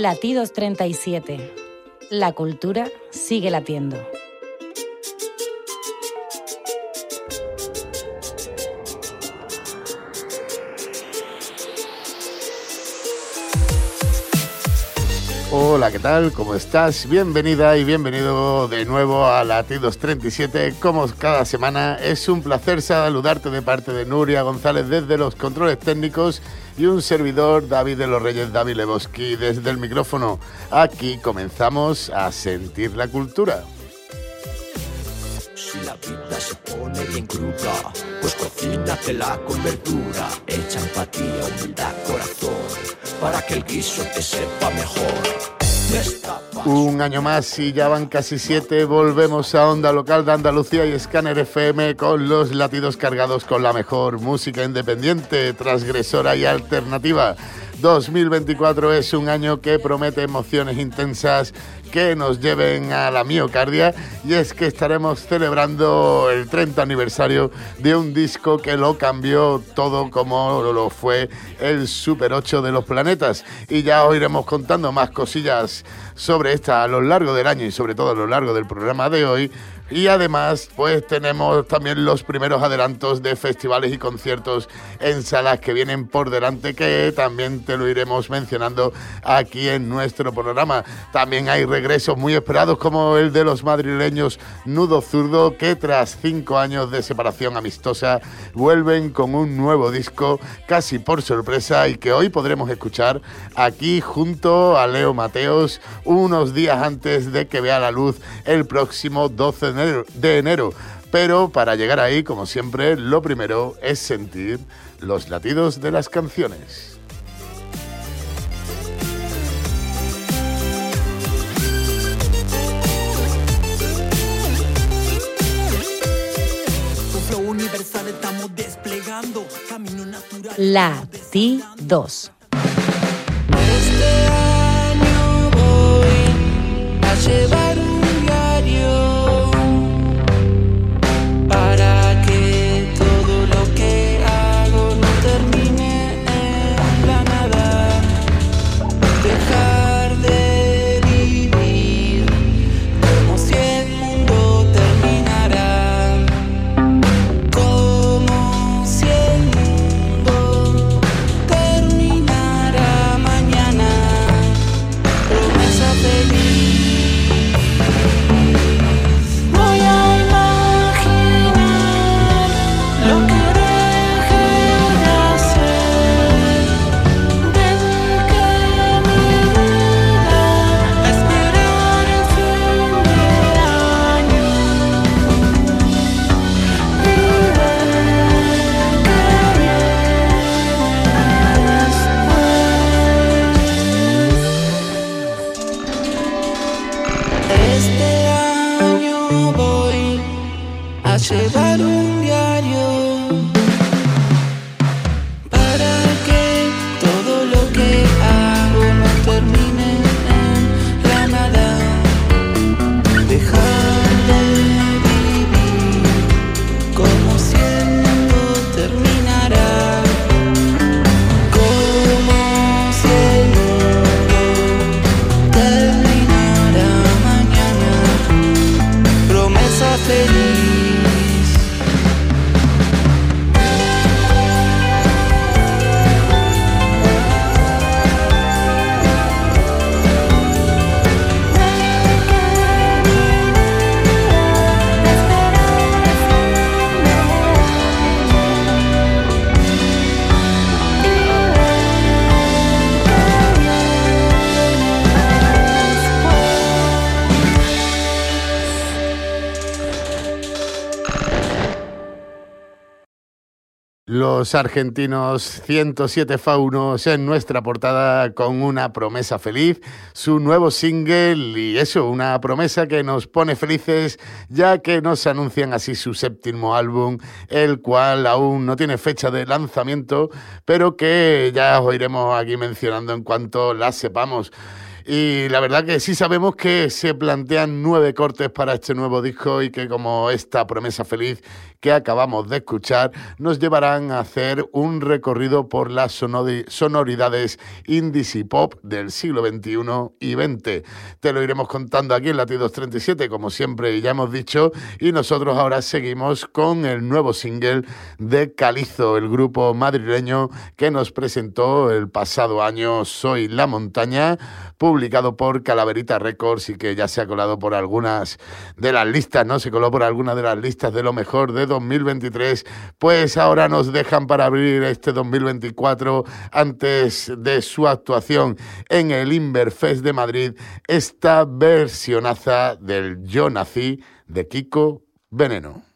Latidos 37. La cultura sigue latiendo. Hola, ¿qué tal? ¿Cómo estás? Bienvenida y bienvenido de nuevo a Latidos 37. Como cada semana, es un placer saludarte de parte de Nuria González desde los controles técnicos y un servidor, David de los Reyes, David Leboski, desde el micrófono. Aquí comenzamos a sentir la cultura. Si la vida se pone bien cruda, pues cocínatela con verdura, echa empatía, humildad, corazón, para que el guiso te sepa mejor. Un año más y ya van casi siete. Volvemos a Onda Local de Andalucía y Scanner FM con los latidos cargados con la mejor música independiente, transgresora y alternativa. 2024 es un año que promete emociones intensas que nos lleven a la miocardia. Y es que estaremos celebrando el 30 aniversario de un disco que lo cambió todo como lo fue el Super 8 de los planetas. Y ya os iremos contando más cosillas sobre esta a lo largo del año y sobre todo a lo largo del programa de hoy y además, pues tenemos también los primeros adelantos de festivales y conciertos en salas que vienen por delante, que también te lo iremos mencionando aquí en nuestro programa. También hay regresos muy esperados, como el de los madrileños Nudo Zurdo, que tras cinco años de separación amistosa vuelven con un nuevo disco, casi por sorpresa, y que hoy podremos escuchar aquí junto a Leo Mateos, unos días antes de que vea la luz el próximo 12 de de enero. Pero para llegar ahí, como siempre, lo primero es sentir los latidos de las canciones. Latidos. Este año voy a llevar los argentinos 107 Faunos en nuestra portada con una promesa feliz, su nuevo single y eso, una promesa que nos pone felices ya que nos anuncian así su séptimo álbum, el cual aún no tiene fecha de lanzamiento, pero que ya os iremos aquí mencionando en cuanto la sepamos. Y la verdad que sí sabemos que se plantean nueve cortes para este nuevo disco y que como esta promesa feliz que acabamos de escuchar nos llevarán a hacer un recorrido por las sonoridades indies y pop del siglo XXI y XX. Te lo iremos contando aquí en Latidos 37, como siempre ya hemos dicho, y nosotros ahora seguimos con el nuevo single de Calizo, el grupo madrileño que nos presentó el pasado año Soy la Montaña, publicado por Calaverita Records y que ya se ha colado por algunas de las listas, ¿no? Se coló por algunas de las listas de lo mejor de 2023, pues ahora nos dejan para abrir este 2024 antes de su actuación en el Inverfest de Madrid esta versionaza del Yo Nací de Kiko Veneno.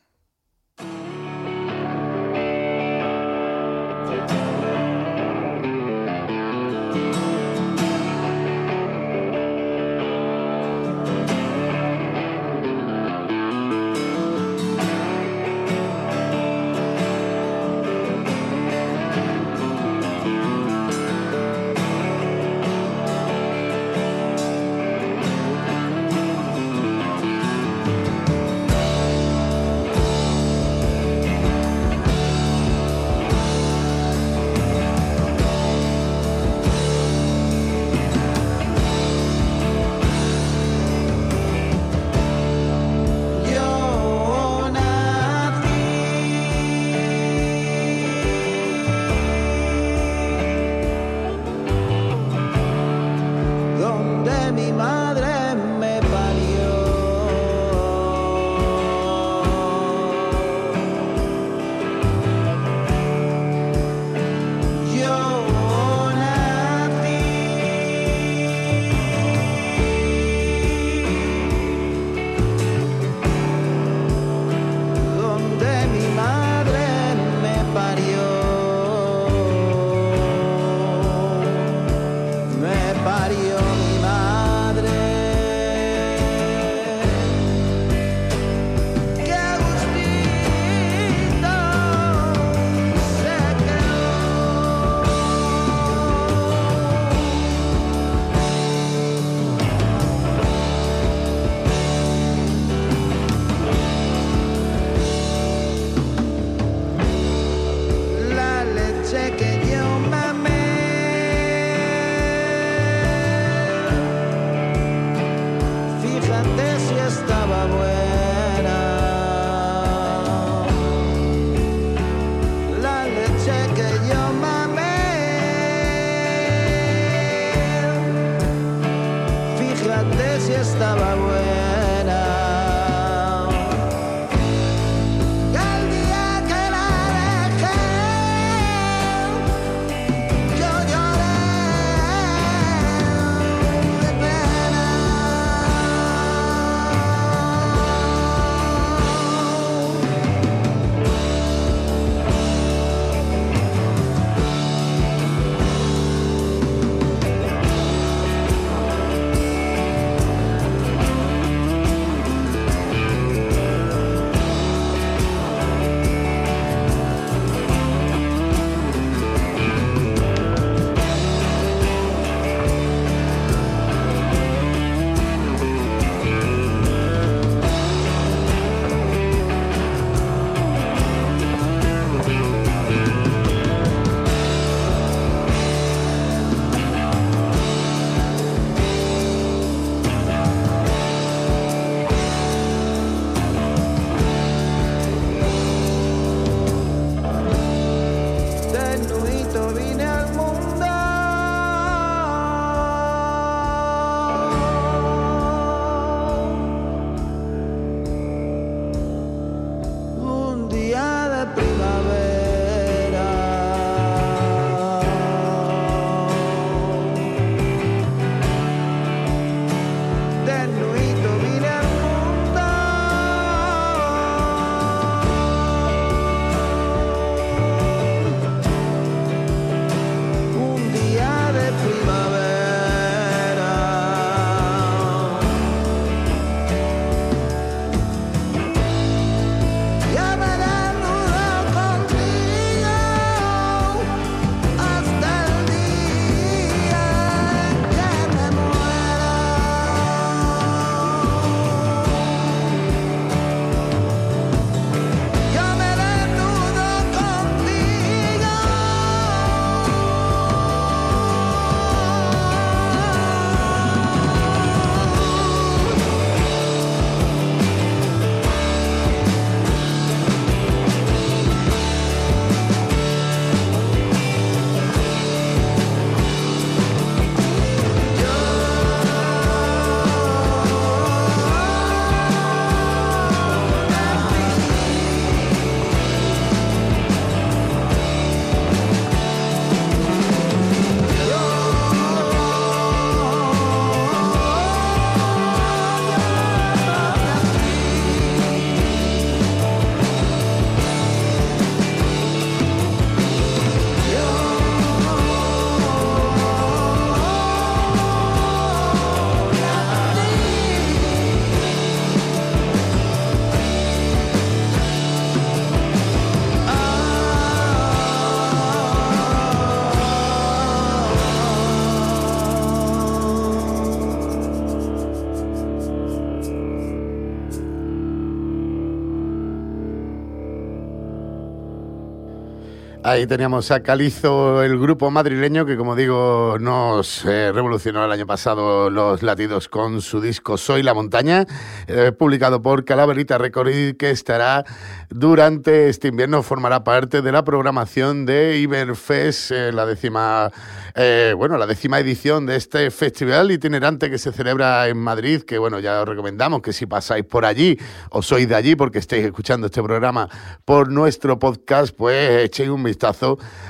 Ahí teníamos a Calizo, el grupo madrileño que, como digo, nos eh, revolucionó el año pasado los latidos con su disco Soy la Montaña, eh, publicado por Calaverita Record y que estará durante este invierno, formará parte de la programación de Iberfest, eh, la décima eh, bueno, la décima edición de este festival itinerante que se celebra en Madrid, que bueno, ya os recomendamos que si pasáis por allí o sois de allí porque estáis escuchando este programa por nuestro podcast, pues echéis un vistazo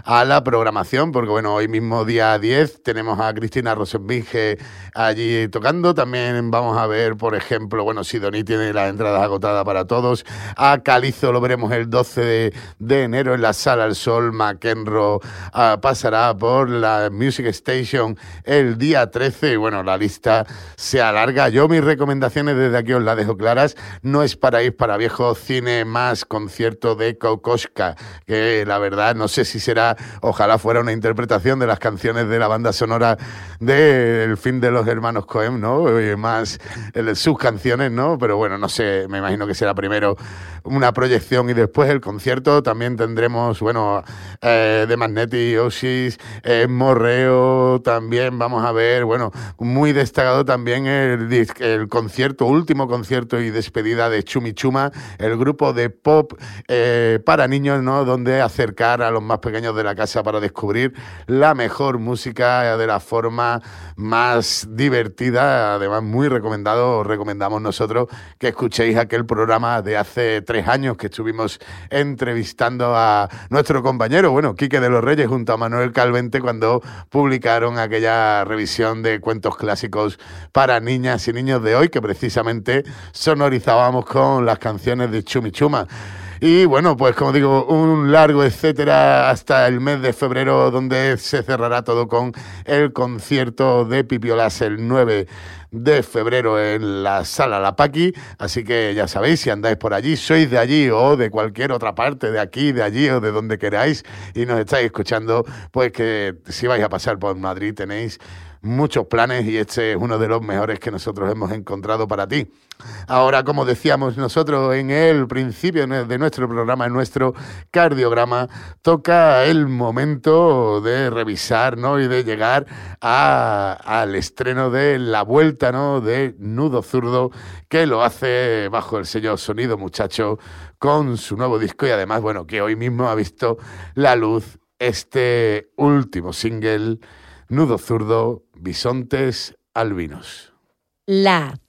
a la programación, porque bueno, hoy mismo día 10 tenemos a Cristina Rosenbinge allí tocando, también vamos a ver, por ejemplo, bueno, Sidoní tiene las entradas agotadas para todos, a Calizo lo veremos el 12 de, enero en la Sala El Sol, McEnroe ah, pasará por la Music Station el día 13. Y bueno, la lista se alarga. Yo mis recomendaciones desde aquí os las dejo claras. No es para ir para viejo cine más concierto de Kokoschka, que la verdad no sé si será, ojalá fuera una interpretación de las canciones de la banda sonora del fin de los hermanos Cohen, ¿no? Más sus canciones, ¿no? Pero bueno, no sé, me imagino que será primero una proyección y después el concierto. También tendremos, bueno, eh, de Magnetti, Osis, eh, Morreo, también vamos a ver, bueno, muy destacado también el, el concierto, último concierto y despedida de Chumichuma, el grupo de pop eh, para niños, ¿no? Donde acercar a los más pequeños de la casa para descubrir la mejor música de la forma más divertida, además muy recomendado, os recomendamos nosotros que escuchéis aquel programa de hace tres años que estuvimos entrevistando a nuestro compañero, bueno, Quique de los Reyes junto a Manuel Calvente cuando publicaron aquella revisión de cuentos clásicos para niñas y niños de hoy que precisamente sonorizábamos con las canciones de Chumichuma. Y bueno, pues como digo, un largo etcétera hasta el mes de febrero, donde se cerrará todo con el concierto de Pipiolas el 9 de febrero en la sala La Paqui. Así que ya sabéis, si andáis por allí, sois de allí o de cualquier otra parte, de aquí, de allí o de donde queráis, y nos estáis escuchando, pues que si vais a pasar por Madrid tenéis muchos planes y este es uno de los mejores que nosotros hemos encontrado para ti. Ahora, como decíamos nosotros en el principio de nuestro programa, en nuestro cardiograma, toca el momento de revisar ¿no? y de llegar al estreno de la vuelta ¿no? de Nudo Zurdo, que lo hace bajo el sello Sonido Muchacho con su nuevo disco y además, bueno, que hoy mismo ha visto la luz este último single, Nudo Zurdo, bisontes albinos. La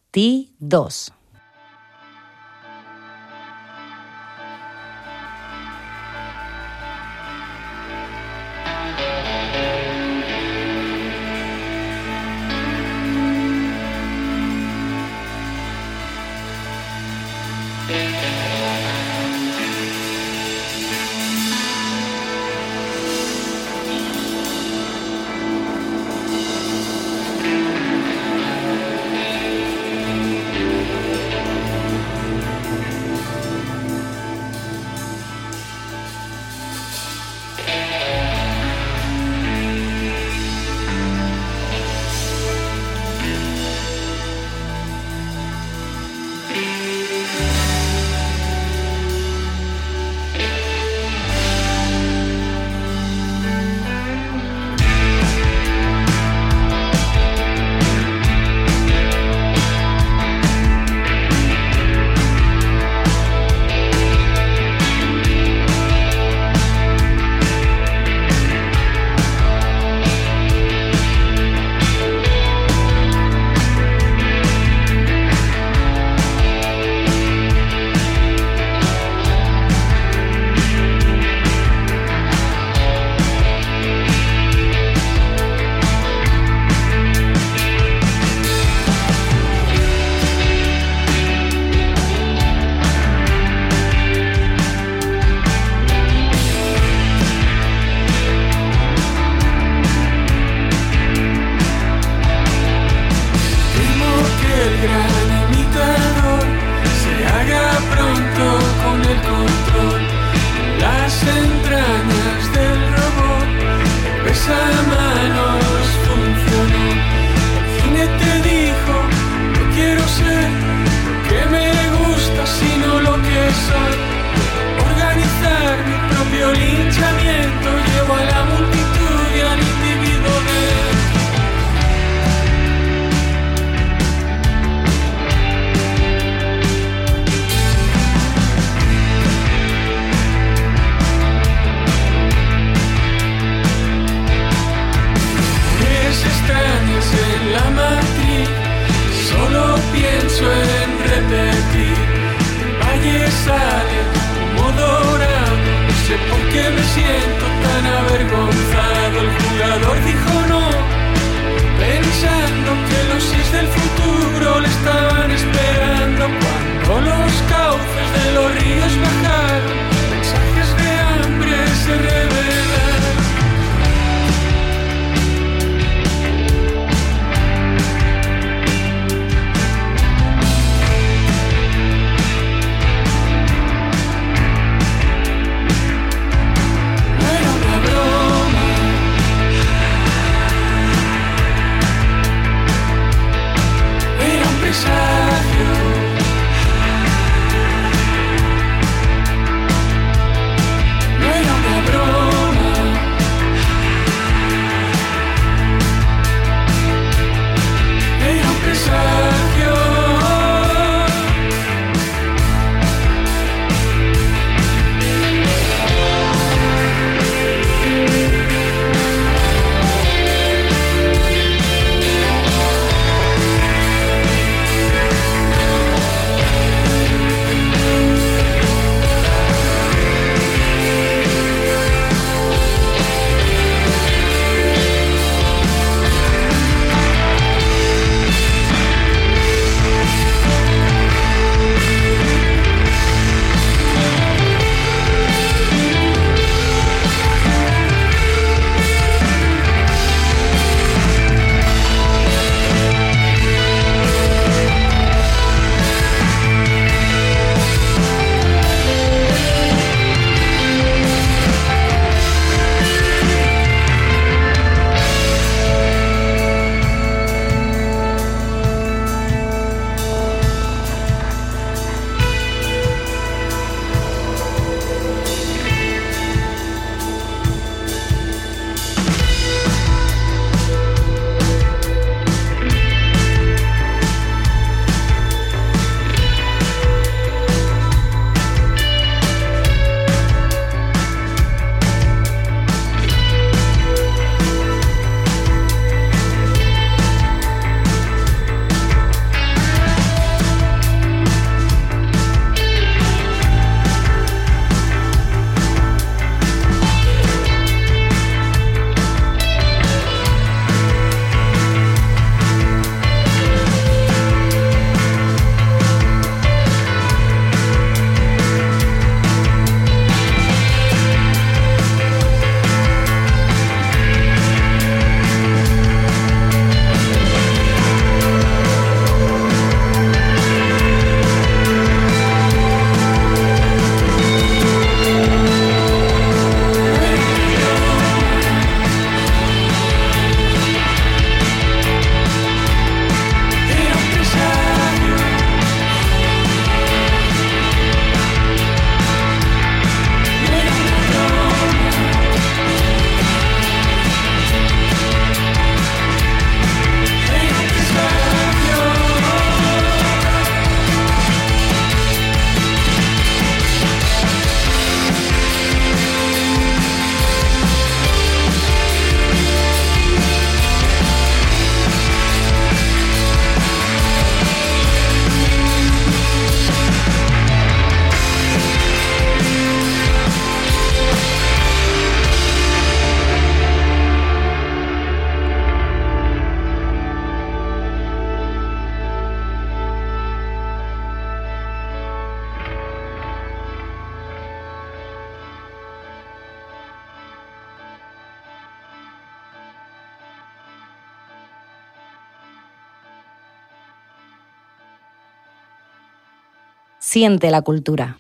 Siente la cultura.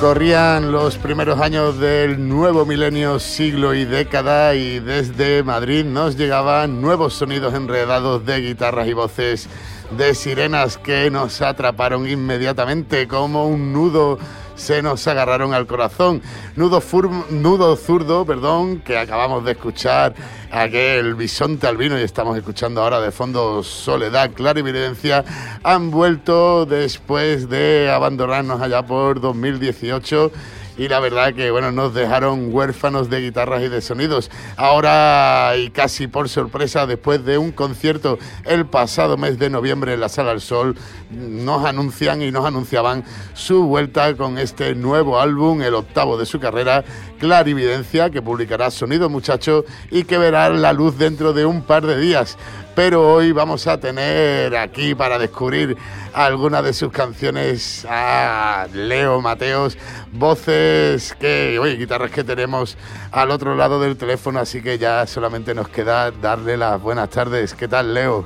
Corrían los primeros años del nuevo milenio, siglo y década y desde Madrid nos llegaban nuevos sonidos enredados de guitarras y voces de sirenas que nos atraparon inmediatamente como un nudo se nos agarraron al corazón. Nudo, nudo zurdo, perdón, que acabamos de escuchar aquel bisonte albino y estamos escuchando ahora de fondo Soledad, Clara Evidencia, han vuelto después de abandonarnos allá por 2018 y la verdad que bueno, nos dejaron huérfanos de guitarras y de sonidos. Ahora y casi por sorpresa, después de un concierto el pasado mes de noviembre en la Sala del Sol, nos anuncian y nos anunciaban su vuelta con este nuevo álbum, el octavo de su carrera, Clarividencia, que publicará Sonido Muchacho y que verá la luz dentro de un par de días pero hoy vamos a tener aquí para descubrir algunas de sus canciones a Leo Mateos, voces que, oye, guitarras que tenemos al otro lado del teléfono, así que ya solamente nos queda darle las buenas tardes. ¿Qué tal, Leo?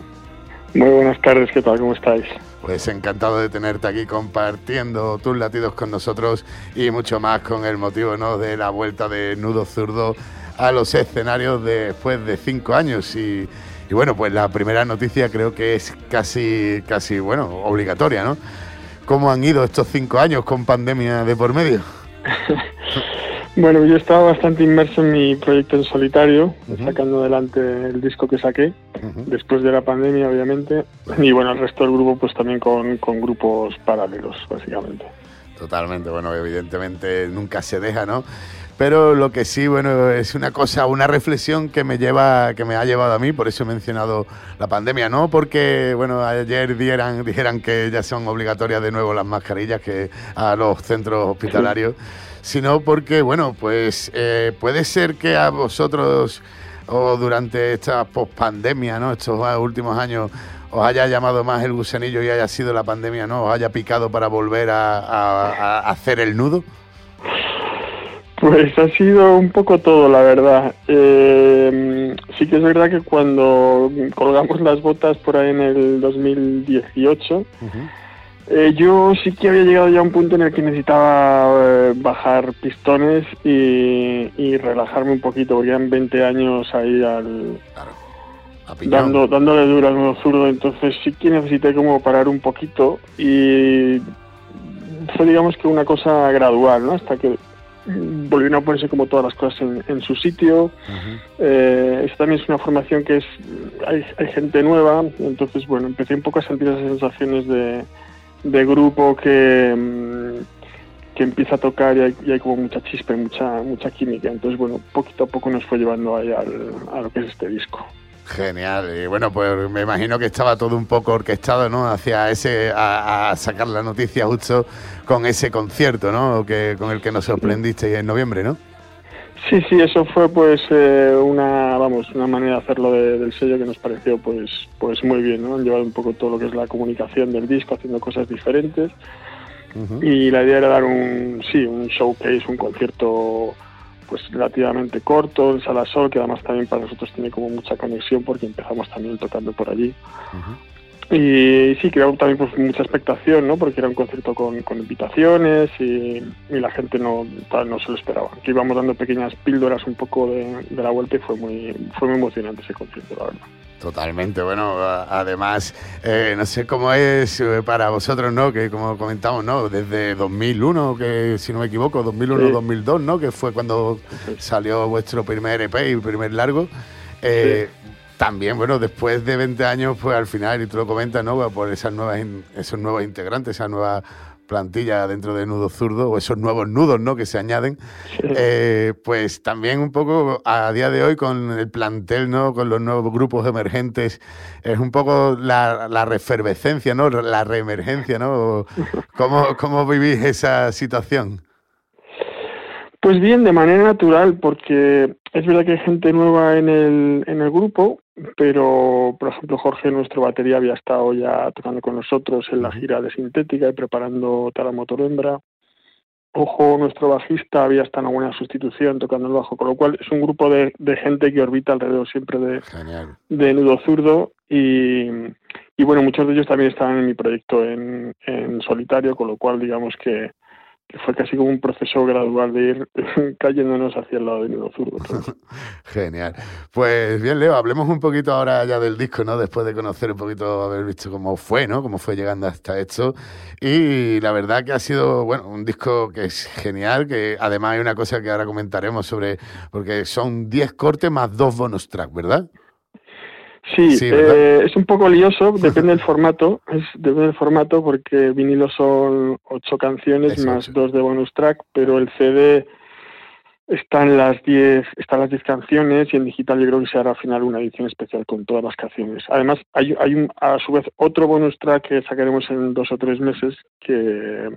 Muy buenas tardes, ¿qué tal? ¿Cómo estáis? Pues encantado de tenerte aquí compartiendo tus latidos con nosotros y mucho más con el motivo ¿no? de la vuelta de Nudo Zurdo a los escenarios después de cinco años y y bueno, pues la primera noticia creo que es casi, casi, bueno, obligatoria, ¿no? ¿Cómo han ido estos cinco años con pandemia de por medio? bueno, yo estaba bastante inmerso en mi proyecto en solitario, sacando adelante el disco que saqué, después de la pandemia, obviamente. Y bueno, el resto del grupo, pues también con, con grupos paralelos, básicamente. Totalmente, bueno, evidentemente nunca se deja, ¿no? Pero lo que sí, bueno, es una cosa, una reflexión que me lleva, que me ha llevado a mí, por eso he mencionado la pandemia, no porque, bueno, ayer dieran, dijeran que ya son obligatorias de nuevo las mascarillas que a los centros hospitalarios, sino porque, bueno, pues eh, puede ser que a vosotros o durante esta pospandemia, ¿no? Estos últimos años os haya llamado más el gusanillo y haya sido la pandemia, ¿no? Os haya picado para volver a hacer el nudo. Pues ha sido un poco todo, la verdad. Eh, sí que es verdad que cuando colgamos las botas por ahí en el 2018, eh, yo sí que había llegado ya a un punto en el que necesitaba eh, bajar pistones y, relajarme un poquito, porque eran 20 años ahí al... Dando, dándole duro al nuevo zurdo, entonces sí que necesité como parar un poquito y fue digamos que una cosa gradual, ¿no? Hasta que volvieron a ponerse como todas las cosas en, su sitio. Eh, esta también es una formación que es hay, gente nueva, entonces bueno, empecé un poco a sentir esas sensaciones de, de grupo que, mm, que empieza a tocar y hay, como mucha chispa y mucha, mucha química. Entonces bueno, poquito a poco nos fue llevando ahí al, a lo que es este disco. Genial. Y bueno, pues me imagino que estaba todo un poco orquestado, ¿no? Hacia ese, a, sacar la noticia justo con ese concierto, ¿no? Que, con el que nos sorprendiste en noviembre, ¿no? Sí, sí, eso fue pues eh, una, vamos, una manera de hacerlo del sello que nos pareció pues, pues muy bien, ¿no? Han llevado un poco todo lo que es la comunicación del disco, haciendo cosas diferentes. Y la idea era dar un, sí, un showcase, un concierto pues relativamente corto, en Sala Sol, que además también para nosotros tiene como mucha conexión porque empezamos también tocando por allí. Y sí, creó también pues, mucha expectación, ¿no? Porque era un concierto con, invitaciones y, la gente no, no se lo esperaba. Aquí íbamos dando pequeñas píldoras un poco de, de, la vuelta y fue muy, fue muy emocionante ese concierto, la verdad. Totalmente, bueno, además, eh, no sé cómo es eh, para vosotros, ¿no? Que como comentamos, ¿no? Desde 2001, que si no me equivoco, 2001-2002, ¿no? Que fue cuando salió vuestro primer EP y primer largo. Eh, también, bueno, después de 20 años, pues al final, y tú lo comentas, ¿no? Por esas nuevas, esos nuevos integrantes, esa nueva plantilla dentro de Nudo Zurdo, o esos nuevos nudos ¿no? que se añaden, eh, pues también un poco a día de hoy con el plantel, ¿no? con los nuevos grupos emergentes, es un poco la, la refervescencia, ¿no? la reemergencia, ¿no? ¿Cómo, ¿Cómo vivís esa situación? Pues bien, de manera natural, porque es verdad que hay gente nueva en el, en el grupo, pero por ejemplo Jorge, nuestro batería, había estado ya tocando con nosotros en la gira de Sintética y preparando Tara Motor Hembra. Ojo, nuestro bajista había estado en una buena sustitución tocando el bajo, con lo cual es un grupo de, gente que orbita alrededor siempre de, de nudo zurdo y, y, bueno, muchos de ellos también estaban en mi proyecto en, en solitario, con lo cual digamos que fue casi como un proceso gradual de ir cayéndonos hacia el lado de nudo zurdo. Genial. Pues bien, Leo, hablemos un poquito ahora ya del disco, ¿no? Después de conocer un poquito, haber visto cómo fue, ¿no? Cómo fue llegando hasta esto. Y la verdad que ha sido, bueno, un disco que es genial, que además hay una cosa que ahora comentaremos sobre, porque son 10 cortes más dos bonus tracks, ¿verdad? Sí, eh, es un poco lioso, depende del formato, es, depende del formato porque vinilo son ocho canciones más dos de bonus track, pero el CD están las diez, están las diez canciones y en digital yo creo que se hará al final una edición especial con todas las canciones. Además hay, hay un, a su vez otro bonus track que sacaremos en dos o tres meses que,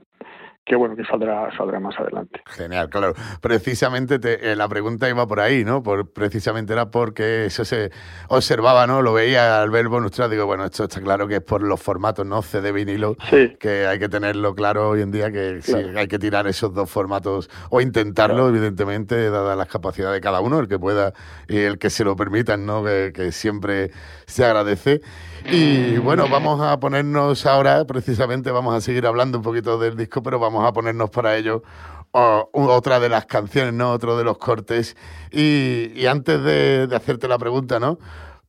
que bueno que saldrá saldrá más adelante. Genial, claro. Precisamente te- eh, la pregunta iba por ahí, ¿no? Por, precisamente era porque eso se observaba, ¿no? Lo veía al ver bonus track, digo, bueno, esto está claro que es por los formatos, ¿no? CD vinilo, Sí, que hay que tenerlo claro hoy en día, que sí, hay que tirar esos dos formatos, o intentarlo, evidentemente, dadas las capacidades de cada uno, el que pueda y el que se lo permitan, ¿no? Que, que siempre se agradece. Y bueno, vamos a ponernos ahora, precisamente, vamos a seguir hablando un poquito del disco, pero vamos a ponernos para ello otra de las canciones, ¿no? Otro de los cortes. Y, y antes de, hacerte la pregunta, ¿no?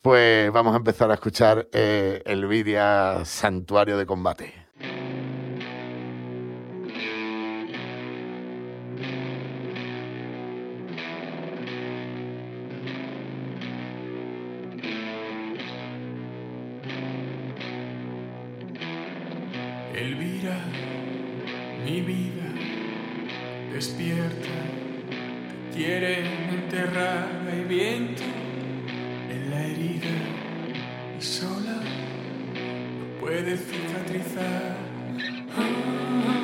Pues vamos a empezar a escuchar eh, Elviria Santuario de Combate. Mi vida, despierta, te quieren enterrar, hay viento en la herida y sola no puedes cicatrizar. Ah,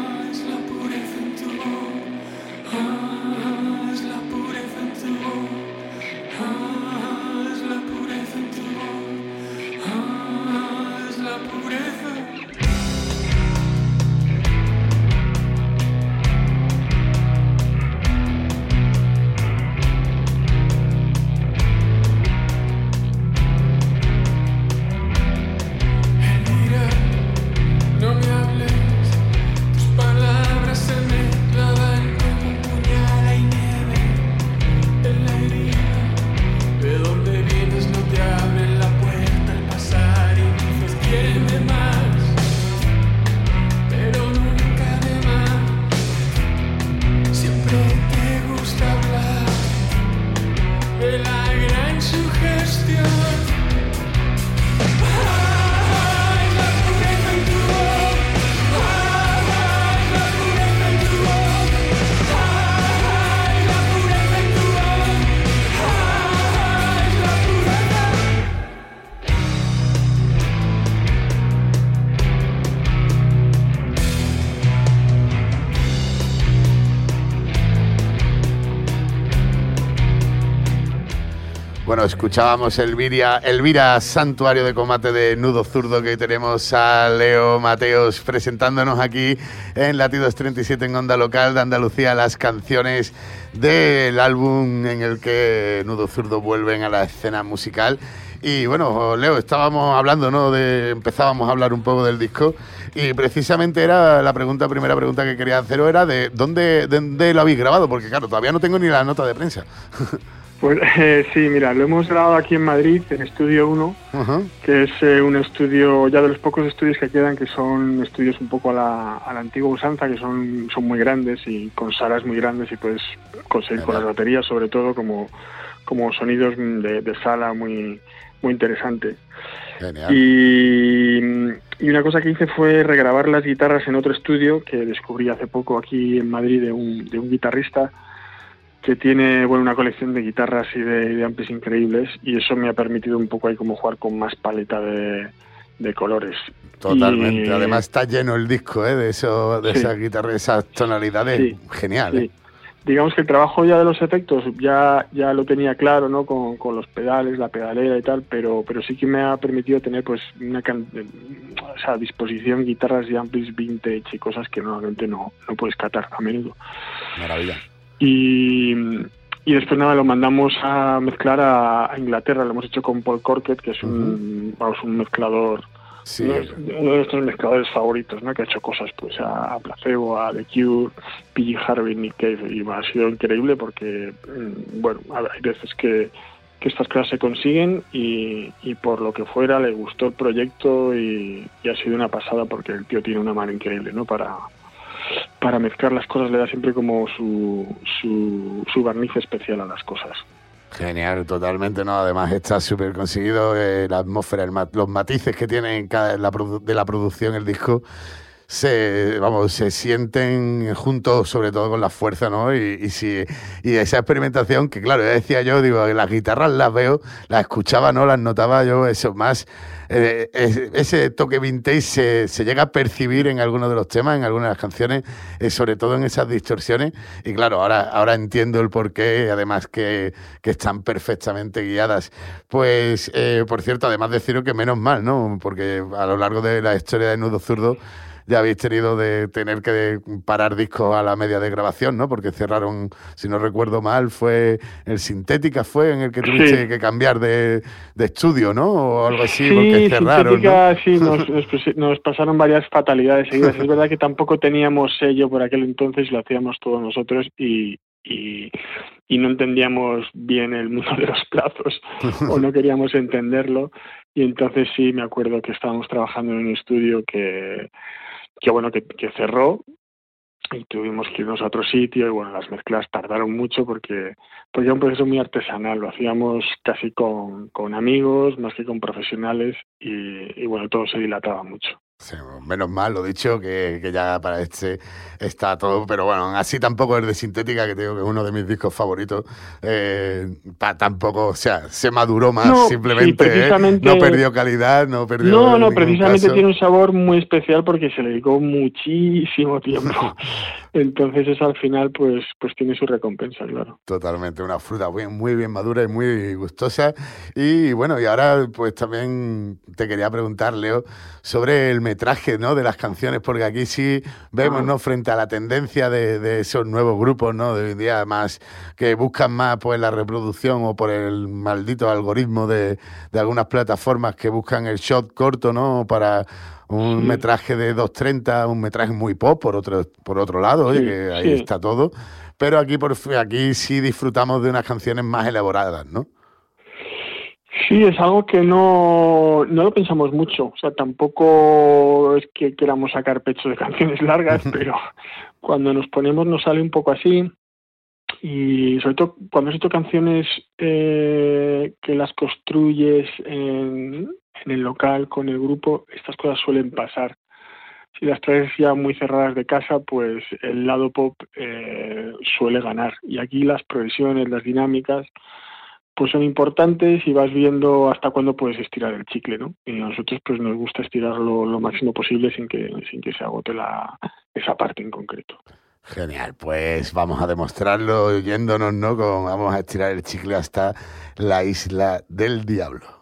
Bueno, escuchábamos Elvira, Elvira Santuario de Combate de Nudo Zurdo, que tenemos a Leo Mateos presentándonos aquí en Latidos 37 en Onda Local de Andalucía las canciones del álbum en el que Nudo Zurdo vuelven a la escena musical. Y bueno, Leo, estábamos hablando, ¿no? De, empezábamos a hablar un poco del disco y precisamente era la pregunta, primera pregunta que quería haceros era de dónde, de lo habéis grabado, porque claro, todavía no tengo ni la nota de prensa. Pues eh, sí, mira, lo hemos grabado aquí en Madrid, en Estudio 1, Ajá. que es eh, un estudio, ya de los pocos estudios que quedan, que son estudios un poco a la, a la antigua usanza, que son, son muy grandes y con salas muy grandes y puedes conseguir con las baterías, sobre todo, como, como sonidos de, de sala muy, muy interesantes. Genial. Y, y una cosa que hice fue regrabar las guitarras en otro estudio que descubrí hace poco aquí en Madrid de un, de un guitarrista que tiene bueno una colección de guitarras y de, de amplis increíbles y eso me ha permitido un poco ahí como jugar con más paleta de, de colores. Totalmente. Y- Además está lleno el disco ¿eh? de, eso, de Sí. esas guitarras, esas tonalidades. Sí, Genial. Sí. ¿eh? Digamos que el trabajo ya de los efectos ya, ya lo tenía claro, ¿no? Con, con los pedales, la pedalera y tal, pero, pero sí que me ha permitido tener pues una can- o sea, a disposición guitarras y amplis vintage y cosas que normalmente no, no puedes catar a menudo. Maravilla. Y, y después nada, lo mandamos a mezclar a, a Inglaterra, lo hemos hecho con Paul Corkett, que es un, vamos, un mezclador Sí. uno, de- nuestros mezcladores favoritos, ¿no? Que ha hecho cosas pues a, Placebo, a The Cure, PG Harvey, Nick Cave, y ha sido increíble porque, mm, bueno, hay veces que, que estas cosas se consiguen y, y por lo que fuera le gustó el proyecto y, y ha sido una pasada porque el tío tiene una mano increíble, ¿no? Para, para mezclar las cosas le da siempre como su, su, su barniz especial a las cosas. Genial, totalmente, ¿no? Además está súper conseguido eh, la atmósfera, el los matices que tiene en cada, de la producción el disco. Se, vamos, se sienten juntos, sobre todo con la fuerza, ¿no? Y, y, si, y esa experimentación que, claro, ya decía yo, digo, las guitarras las veo, las escuchaba, ¿no? Las notaba yo, eso más. eh, es- ese toque vintage se, se llega a percibir en algunos de los temas, en algunas de las canciones, eh, sobre todo en esas distorsiones. Y claro, ahora, ahora entiendo el porqué, además que, que están perfectamente guiadas. Pues, eh, por cierto, además deciros que menos mal, ¿no? Porque a lo largo de la historia de Nudo Zurdo ya habéis tenido de tener que parar discos a la media de grabación, ¿no? Porque cerraron, si no recuerdo mal, fue el Sintética, fue en el que tuviste Sí. que cambiar de, de estudio, ¿no? O algo así, porque cerraron, Sintética, ¿no? sí, nos, nos pusi- nos pasaron varias fatalidades seguidas. Es verdad que tampoco teníamos sello por aquel entonces, lo hacíamos todos nosotros y, y, y no entendíamos bien el mundo de los plazos o no queríamos entenderlo. Y entonces sí, me acuerdo que estábamos trabajando en un estudio que, que bueno, que, que cerró y tuvimos que irnos a otro sitio y bueno, las mezclas tardaron mucho porque, porque era un proceso muy artesanal, lo hacíamos casi con, con amigos más que con profesionales y, y bueno, todo se dilataba mucho. Menos mal, lo dicho, que, que ya para este está todo, pero bueno, así tampoco es de Sintética, que tengo que es uno de mis discos favoritos, eh, pa- tampoco, o sea, se maduró más, No, simplemente, ¿eh? no perdió calidad, no perdió No, no, precisamente caso. tiene un sabor muy especial porque se le dedicó muchísimo tiempo. Entonces eso al final pues, pues tiene su recompensa, claro. Totalmente, una fruta bien, muy bien madura y muy gustosa. Y bueno, y ahora pues también te quería preguntar, Leo, sobre el metraje ¿no? de las canciones, porque aquí sí vemos, Ah. ¿no? Frente a la tendencia de, de esos nuevos grupos, ¿no? De hoy en día más, que buscan más pues la reproducción o por el maldito algoritmo de, de algunas plataformas que buscan el shot corto, ¿no? Para un Sí. metraje de 2.30, un metraje muy pop, por otro, por otro lado, oye, Sí, que ahí sí. está todo. Pero aquí, por, aquí sí disfrutamos de unas canciones más elaboradas, ¿no? Sí, es algo que no, no lo pensamos mucho. O sea, tampoco es que queramos sacar pecho de canciones largas, pero cuando nos ponemos nos sale un poco así. Y sobre todo cuando has hecho canciones eh, que las construyes en, en el local con el grupo, estas cosas suelen pasar. Si las traes ya muy cerradas de casa, pues el lado pop eh, suele ganar. Y aquí las progresiones, las dinámicas, pues son importantes y vas viendo hasta cuándo puedes estirar el chicle, ¿no? Y a nosotros pues nos gusta estirarlo lo máximo posible sin que, sin que se agote la, esa parte en concreto. Genial, pues vamos a demostrarlo yéndonos, ¿no? Con, vamos a estirar el chicle hasta la isla del diablo.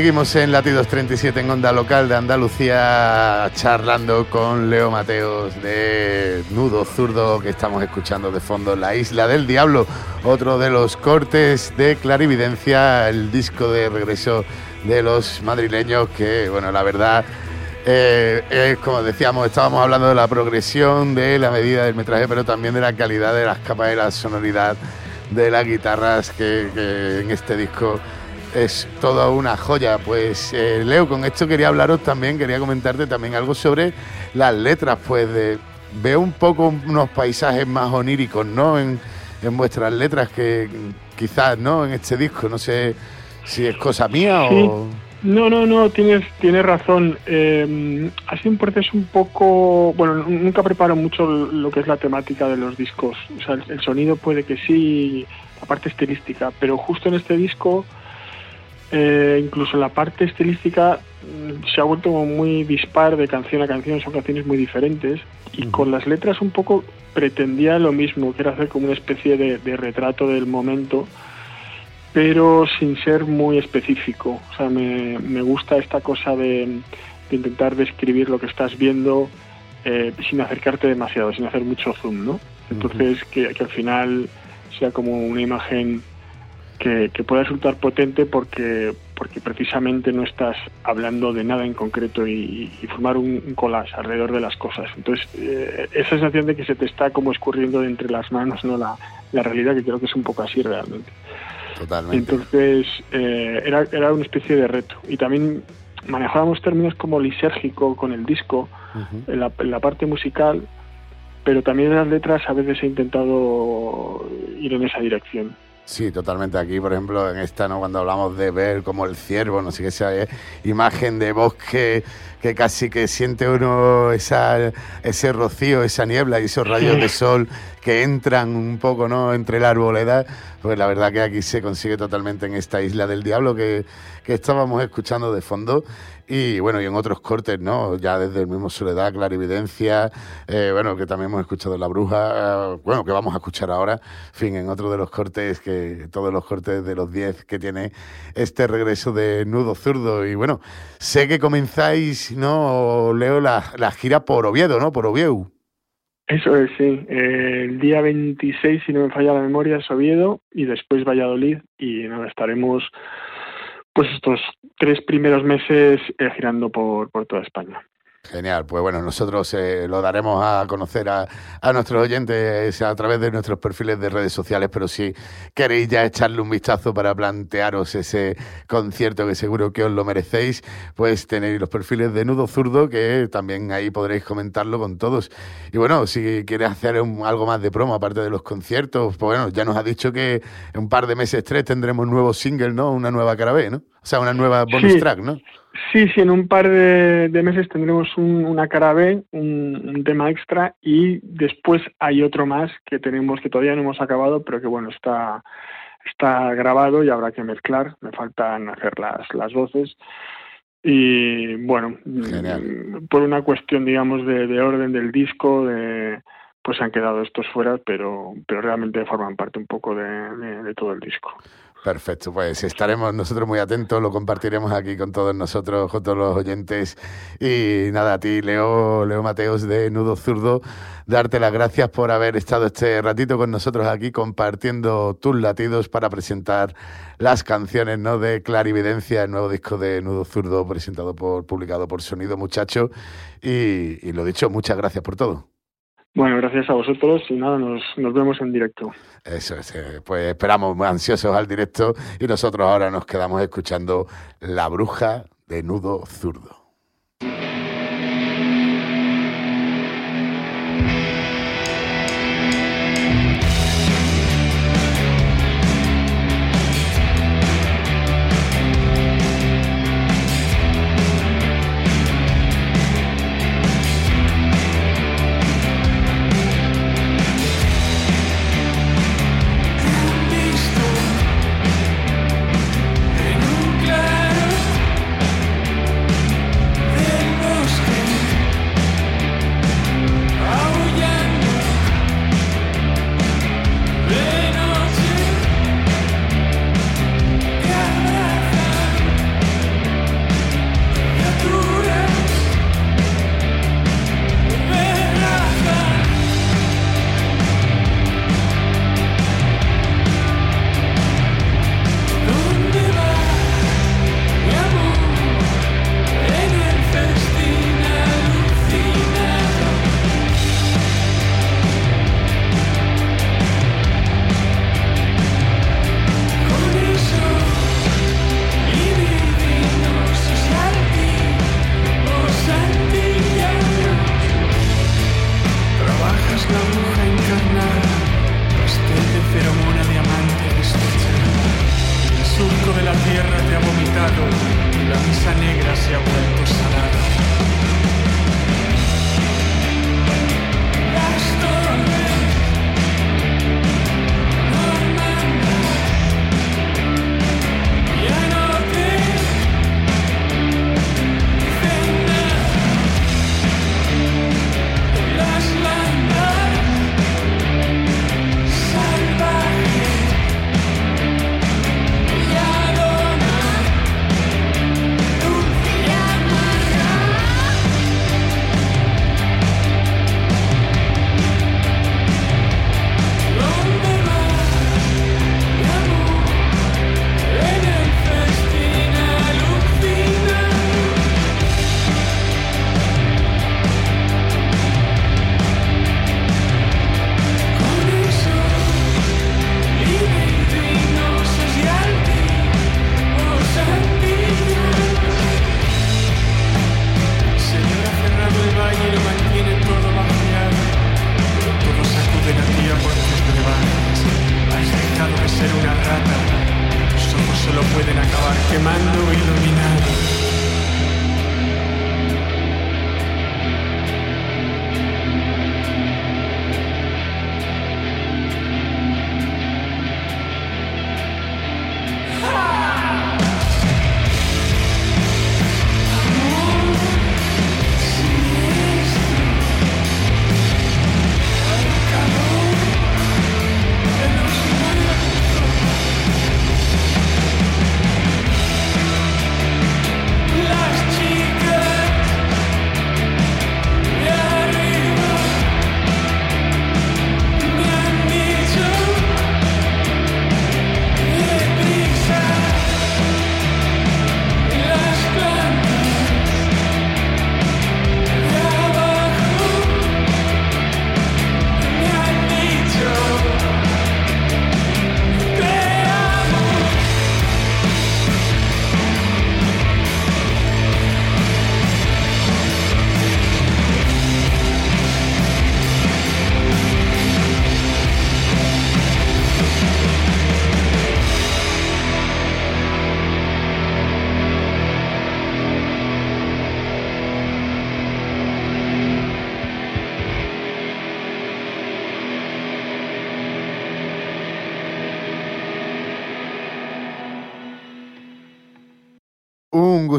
Seguimos en Latidos 37 en Onda Local de Andalucía, charlando con Leo Mateos de Nudo Zurdo, que estamos escuchando de fondo La Isla del Diablo, otro de los cortes de Clarividencia, el disco de regreso de los madrileños, que, bueno, la verdad. Eh, es como decíamos, estábamos hablando de la progresión, de la medida del metraje, pero también de la calidad de las capas de la sonoridad de las guitarras que, que en este disco es toda una joya. Pues eh, Leo, con esto quería hablaros también, quería comentarte también algo sobre las letras, pues veo un poco unos paisajes más oníricos, ¿no? En, en vuestras letras que quizás, ¿no? En este disco, no sé si es cosa mía Sí. o... No, no, no, tienes, tienes razón. Eh, ha sido un proceso un poco. Bueno, nunca preparo mucho lo que es la temática de los discos. O sea, el, el sonido puede que sí, la parte estilística, pero justo en este disco, eh, incluso la parte estilística mm, se ha vuelto muy dispar de canción a canción, son canciones muy diferentes. Y con las letras un poco pretendía lo mismo, que era hacer como una especie de, de retrato del momento pero sin ser muy específico. O sea, me, me gusta esta cosa de, de intentar describir lo que estás viendo eh, sin acercarte demasiado, sin hacer mucho zoom, ¿no? Entonces, que, que al final sea como una imagen que, que pueda resultar potente porque, porque precisamente no estás hablando de nada en concreto y, y formar un, un collage alrededor de las cosas. Entonces, eh, esa sensación de que se te está como escurriendo de entre las manos, ¿no? La, la realidad que creo que es un poco así realmente. Totalmente. Entonces eh, era, era una especie de reto. Y también manejábamos términos como lisérgico con el disco, en, la, en la parte musical, pero también en las letras a veces he intentado ir en esa dirección. Sí, totalmente. Aquí, por ejemplo, en esta, ¿no? Cuando hablamos de ver como el ciervo, no sé qué, esa eh, imagen de bosque que casi que siente uno esa, ese rocío, esa niebla y esos rayos de sol que entran un poco, ¿no? Entre la arboleda, pues la verdad que aquí se consigue totalmente en esta isla del diablo que, que estábamos escuchando de fondo. Y bueno, y en otros cortes, ¿no? Ya desde el mismo Soledad, Clarividencia, eh, bueno, que también hemos escuchado La Bruja, eh, bueno, que vamos a escuchar ahora, en fin, en otro de los cortes, que todos los cortes de los 10 que tiene este regreso de Nudo Zurdo. Y bueno, sé que comenzáis, ¿no? Leo la, la gira por Oviedo, ¿no? Por Oviedo. Eso es, sí. El día 26, si no me falla la memoria, es Oviedo y después Valladolid. Y nada, estaremos pues estos tres primeros meses eh, girando por, por toda España. Genial, pues bueno, nosotros eh, lo daremos a conocer a, a nuestros oyentes a través de nuestros perfiles de redes sociales, pero si queréis ya echarle un vistazo para plantearos ese concierto que seguro que os lo merecéis, pues tenéis los perfiles de Nudo Zurdo, que también ahí podréis comentarlo con todos. Y bueno, si quieres hacer un- algo más de promo, aparte de los conciertos, pues bueno, ya nos ha dicho que en un par de meses, tres, tendremos un nuevo single, ¿no? Una nueva cara B, ¿no? O sea, una nueva bonus Sí. track, ¿no? Sí, sí, en un par de, de meses tendremos un- una cara B, un, un tema extra y después hay otro más que tenemos que todavía no hemos acabado, pero que bueno, está, está grabado y habrá que mezclar. Me faltan hacer las, las voces. Y bueno, Genial. mm, por una cuestión, digamos, de, de orden del disco, de, pues han quedado estos fuera, pero, pero realmente forman parte un poco de, de- de todo el disco. Perfecto, pues estaremos nosotros muy atentos, lo compartiremos aquí con todos nosotros, con todos los oyentes. Y nada, a ti, Leo, Leo Mateos de Nudo Zurdo, darte las gracias por haber estado este ratito con nosotros aquí compartiendo tus latidos para presentar las canciones ¿no? de Clarividencia, el nuevo disco de Nudo Zurdo presentado por, publicado por Sonido Muchacho. Y, y lo dicho, muchas gracias por todo. Bueno, gracias a vosotros y nada, nos, nos vemos en directo. Eso es, eh, pues esperamos ansiosos al directo y nosotros ahora nos quedamos escuchando La Bruja de Nudo Zurdo. la tierra te ha vomitado y la misa negra se ha vuelto salada.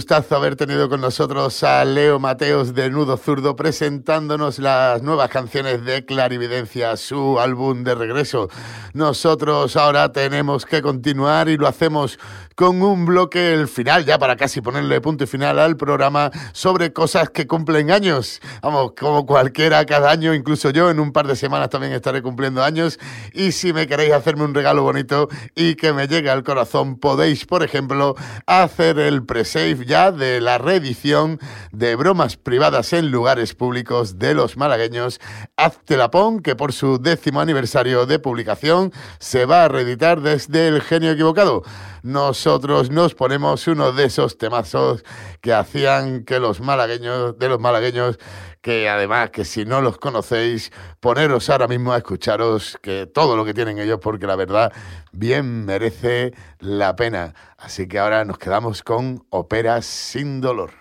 Gustazo haber tenido con nosotros a Leo Mateos de Nudo Zurdo presentándonos las nuevas canciones de Clarividencia, su álbum de regreso. Nosotros ahora tenemos que continuar y lo hacemos con un bloque, el final, ya para casi ponerle punto y final al programa, sobre cosas que cumplen años. Vamos, como cualquiera cada año, incluso yo en un par de semanas también estaré cumpliendo años. Y si me queréis hacerme un regalo bonito y que me llegue al corazón, podéis, por ejemplo, hacer el pre-save ya de la reedición de bromas privadas en lugares públicos de los malagueños. Hazte la pon, que por su décimo aniversario de publicación se va a reeditar desde El Genio Equivocado. Nosotros nos ponemos uno de esos temazos que hacían que los malagueños, de los malagueños, que además que si no los conocéis, poneros ahora mismo a escucharos que todo lo que tienen ellos, porque la verdad bien merece la pena. Así que ahora nos quedamos con Óperas sin dolor.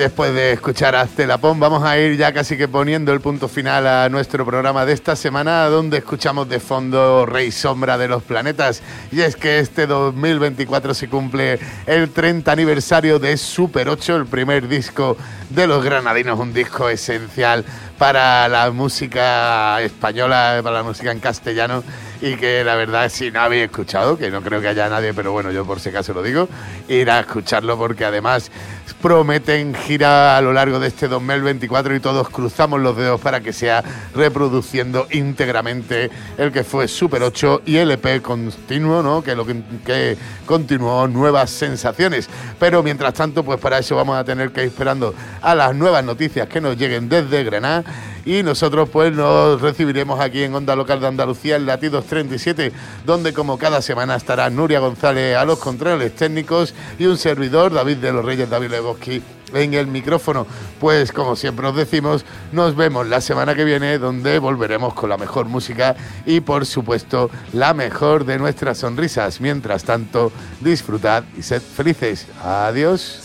Después de escuchar a Pon, vamos a ir ya casi que poniendo el punto final a nuestro programa de esta semana, donde escuchamos de fondo Rey Sombra de los Planetas. Y es que este 2024 se cumple el 30 aniversario de Super 8, el primer disco de los granadinos, un disco esencial para la música española, para la música en castellano y que la verdad si no habéis escuchado, que no creo que haya nadie, pero bueno, yo por si acaso lo digo, ir a escucharlo porque además prometen gira a lo largo de este 2024 y todos cruzamos los dedos para que sea reproduciendo íntegramente el que fue Super 8 y LP continuo, ¿no? Que lo que, que continuó nuevas sensaciones. Pero mientras tanto, pues para eso vamos a tener que ir esperando a las nuevas noticias que nos lleguen desde Granada y nosotros pues nos recibiremos aquí en Onda Local de Andalucía en Latidos 37, donde como cada semana estará Nuria González a los controles técnicos y un servidor, David de los Reyes, David Legoski, en el micrófono. Pues como siempre os decimos, nos vemos la semana que viene donde volveremos con la mejor música y por supuesto la mejor de nuestras sonrisas. Mientras tanto, disfrutad y sed felices. Adiós.